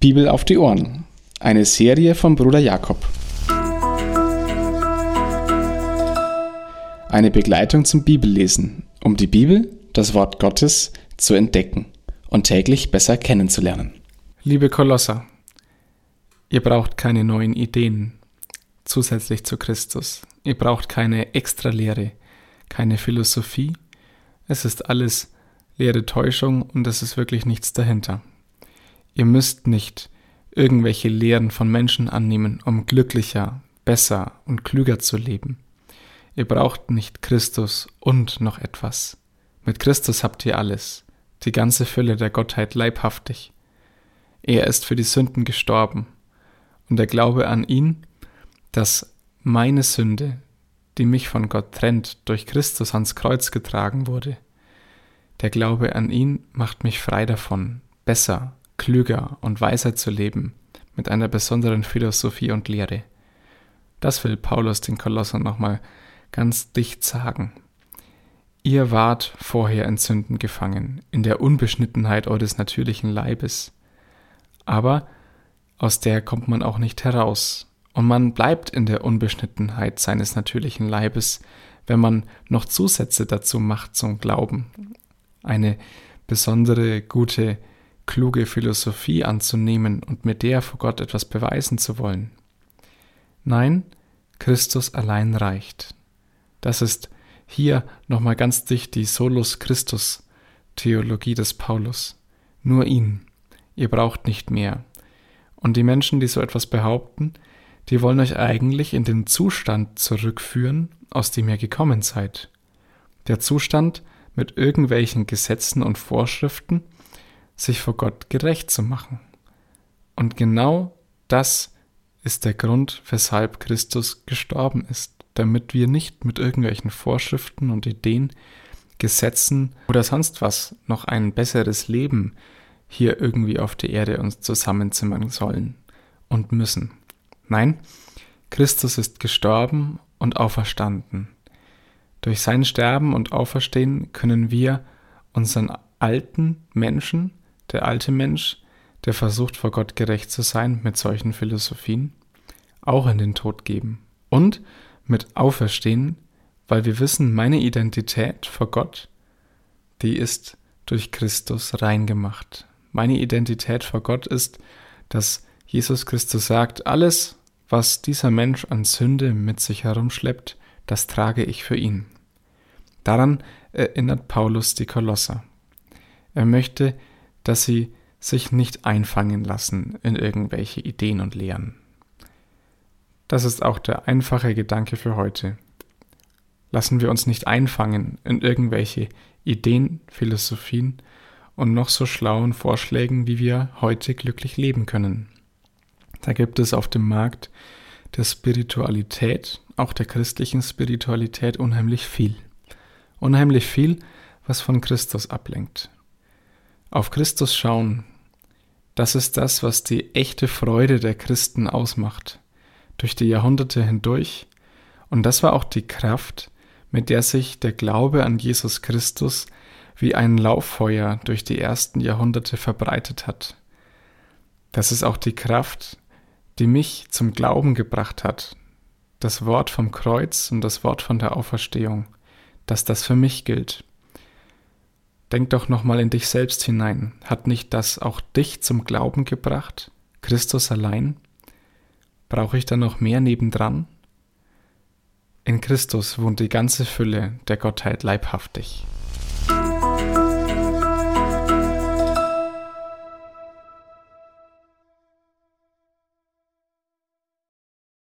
Bibel auf die Ohren. Eine Serie von Bruder Jakob. Eine Begleitung zum Bibellesen, um die Bibel, das Wort Gottes, zu entdecken und täglich besser kennenzulernen. Liebe Kolosser, ihr braucht keine neuen Ideen zusätzlich zu Christus. Ihr braucht keine Extralehre, keine Philosophie. Es ist alles leere Täuschung und es ist wirklich nichts dahinter. Ihr müsst nicht irgendwelche Lehren von Menschen annehmen, um glücklicher, besser und klüger zu leben. Ihr braucht nicht Christus und noch etwas. Mit Christus habt ihr alles, die ganze Fülle der Gottheit leibhaftig. Er ist für die Sünden gestorben, und der Glaube an ihn, dass meine Sünde, die mich von Gott trennt, durch Christus ans Kreuz getragen wurde, der Glaube an ihn macht mich frei davon, besser, klüger und weiser zu leben, mit einer besonderen Philosophie und Lehre. Das will Paulus den Kolossern nochmal ganz dicht sagen. Ihr wart vorher in Sünden gefangen, in der Unbeschnittenheit eures natürlichen Leibes. Aber aus der kommt man auch nicht heraus, und man bleibt in der Unbeschnittenheit seines natürlichen Leibes, wenn man noch Zusätze dazu macht zum Glauben. Eine besondere, gute kluge Philosophie anzunehmen und mit der vor Gott etwas beweisen zu wollen. Nein, Christus allein reicht. Das ist hier nochmal ganz dicht die Solus Christus Theologie des Paulus. Nur ihn. Ihr braucht nicht mehr. Und die Menschen, die so etwas behaupten, die wollen euch eigentlich in den Zustand zurückführen, aus dem ihr gekommen seid. Der Zustand mit irgendwelchen Gesetzen und Vorschriften, sich vor Gott gerecht zu machen. Und genau das ist der Grund, weshalb Christus gestorben ist, damit wir nicht mit irgendwelchen Vorschriften und Ideen, Gesetzen oder sonst was noch ein besseres Leben hier irgendwie auf der Erde uns zusammenzimmern sollen und müssen. Nein, Christus ist gestorben und auferstanden. Durch sein Sterben und Auferstehen können wir unseren alten Menschen der alte Mensch, der versucht vor Gott gerecht zu sein mit solchen Philosophien, auch in den Tod geben. Und mit Auferstehen, weil wir wissen, meine Identität vor Gott, die ist durch Christus reingemacht. Meine Identität vor Gott ist, dass Jesus Christus sagt, alles, was dieser Mensch an Sünde mit sich herumschleppt, das trage ich für ihn. Daran erinnert Paulus die Kolosser. Er möchte dass sie sich nicht einfangen lassen in irgendwelche Ideen und Lehren. Das ist auch der einfache Gedanke für heute. Lassen wir uns nicht einfangen in irgendwelche Ideen, Philosophien und noch so schlauen Vorschlägen, wie wir heute glücklich leben können. Da gibt es auf dem Markt der Spiritualität, auch der christlichen Spiritualität, unheimlich viel. Unheimlich viel, was von Christus ablenkt. Auf Christus schauen, das ist das, was die echte Freude der Christen ausmacht, durch die Jahrhunderte hindurch, und das war auch die Kraft, mit der sich der Glaube an Jesus Christus wie ein Lauffeuer durch die ersten Jahrhunderte verbreitet hat. Das ist auch die Kraft, die mich zum Glauben gebracht hat, das Wort vom Kreuz und das Wort von der Auferstehung, dass das für mich gilt. Denk doch nochmal in dich selbst hinein. Hat nicht das auch dich zum Glauben gebracht? Christus allein? Brauche ich da noch mehr nebendran? In Christus wohnt die ganze Fülle der Gottheit leibhaftig.